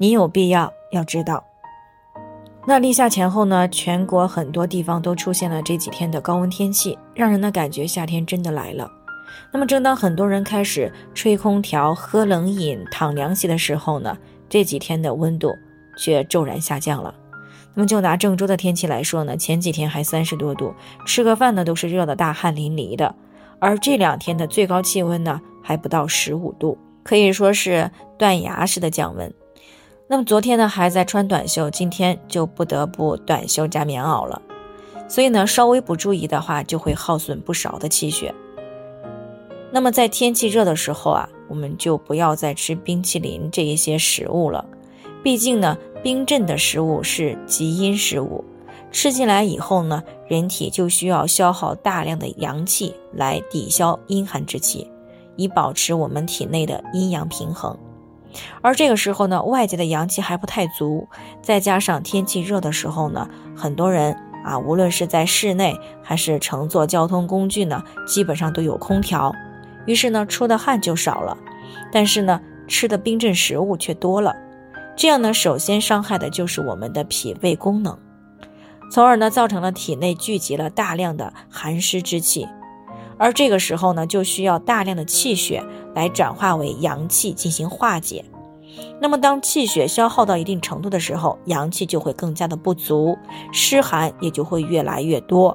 你有必要要知道。那立夏前后呢，全国很多地方都出现了这几天的高温天气，让人呢感觉夏天真的来了。那么，正当很多人开始吹空调、喝冷饮、躺凉席的时候呢，这几天的温度却骤然下降了。那么，就拿郑州的天气来说呢，前几天还三十多度，吃个饭呢都是热的大汗淋漓的，而这两天的最高气温呢还不到十五度，可以说是断崖式的降温。那么昨天呢还在穿短袖，今天就不得不短袖加棉袄了。所以呢，稍微不注意的话，就会耗损不少的气血。那么在天气热的时候啊，我们就不要再吃冰淇淋这一些食物了。毕竟呢，冰镇的食物是极阴食物，吃进来以后呢，人体就需要消耗大量的阳气来抵消阴寒之气，以保持我们体内的阴阳平衡。而这个时候呢，外界的阳气还不太足，再加上天气热的时候呢，很多人啊，无论是在室内还是乘坐交通工具呢，基本上都有空调，于是呢，出的汗就少了，但是呢，吃的冰镇食物却多了，这样呢，首先伤害的就是我们的脾胃功能，从而呢，造成了体内聚集了大量的寒湿之气。而这个时候呢，就需要大量的气血来转化为阳气进行化解。那么，当气血消耗到一定程度的时候，阳气就会更加的不足，湿寒也就会越来越多。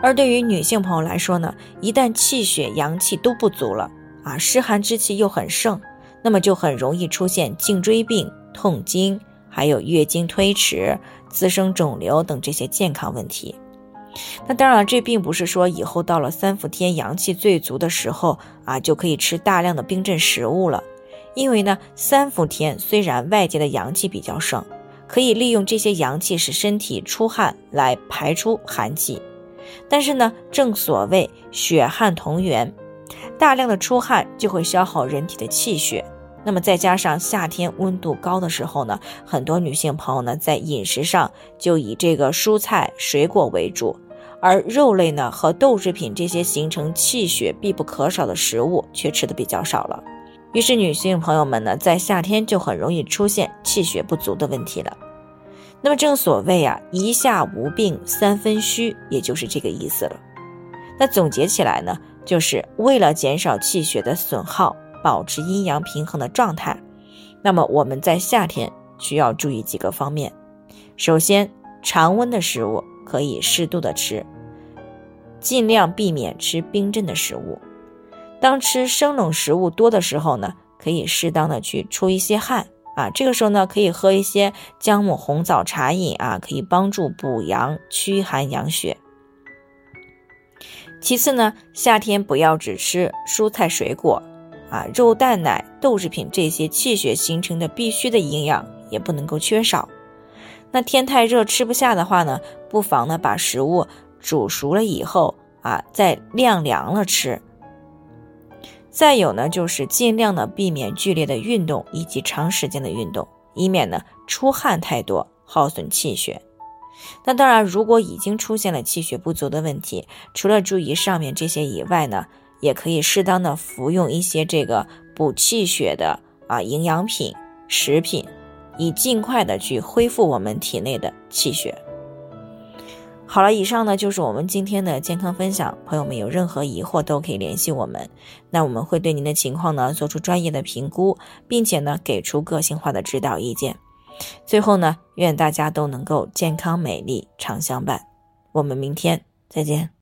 而对于女性朋友来说呢，一旦气血阳气都不足了啊，湿寒之气又很盛，那么就很容易出现颈椎病、痛经，还有月经推迟、滋生肿瘤等这些健康问题。那当然，这并不是说以后到了三伏天阳气最足的时候啊，就可以吃大量的冰镇食物了。因为呢，三伏天虽然外界的阳气比较盛，可以利用这些阳气使身体出汗来排出寒气，但是呢，正所谓血汗同源，大量的出汗就会消耗人体的气血。那么再加上夏天温度高的时候呢，很多女性朋友呢在饮食上就以这个蔬菜水果为主，而肉类呢和豆制品这些形成气血必不可少的食物却吃的比较少了。于是女性朋友们呢在夏天就很容易出现气血不足的问题了。那么正所谓啊，一夏无病三分虚，也就是这个意思了。那总结起来呢，就是为了减少气血的损耗。保持阴阳平衡的状态，那么我们在夏天需要注意几个方面。首先，常温的食物可以适度的吃，尽量避免吃冰镇的食物。当吃生冷食物多的时候呢，可以适当的去出一些汗啊。这个时候呢，可以喝一些姜母红枣茶饮啊，可以帮助补阳驱寒养血。其次呢，夏天不要只吃蔬菜水果。啊，肉蛋奶豆制品这些气血形成的必须的营养也不能够缺少。那天太热吃不下的话呢，不妨呢把食物煮熟了以后啊，再晾凉了吃。再有呢，就是尽量的避免剧烈的运动以及长时间的运动，以免呢出汗太多耗损气血。那当然，如果已经出现了气血不足的问题，除了注意上面这些以外呢。也可以适当的服用一些这个补气血的啊营养品食品，以尽快的去恢复我们体内的气血。好了，以上呢就是我们今天的健康分享，朋友们有任何疑惑都可以联系我们，那我们会对您的情况呢做出专业的评估，并且呢给出个性化的指导意见。最后呢，愿大家都能够健康美丽常相伴。我们明天再见。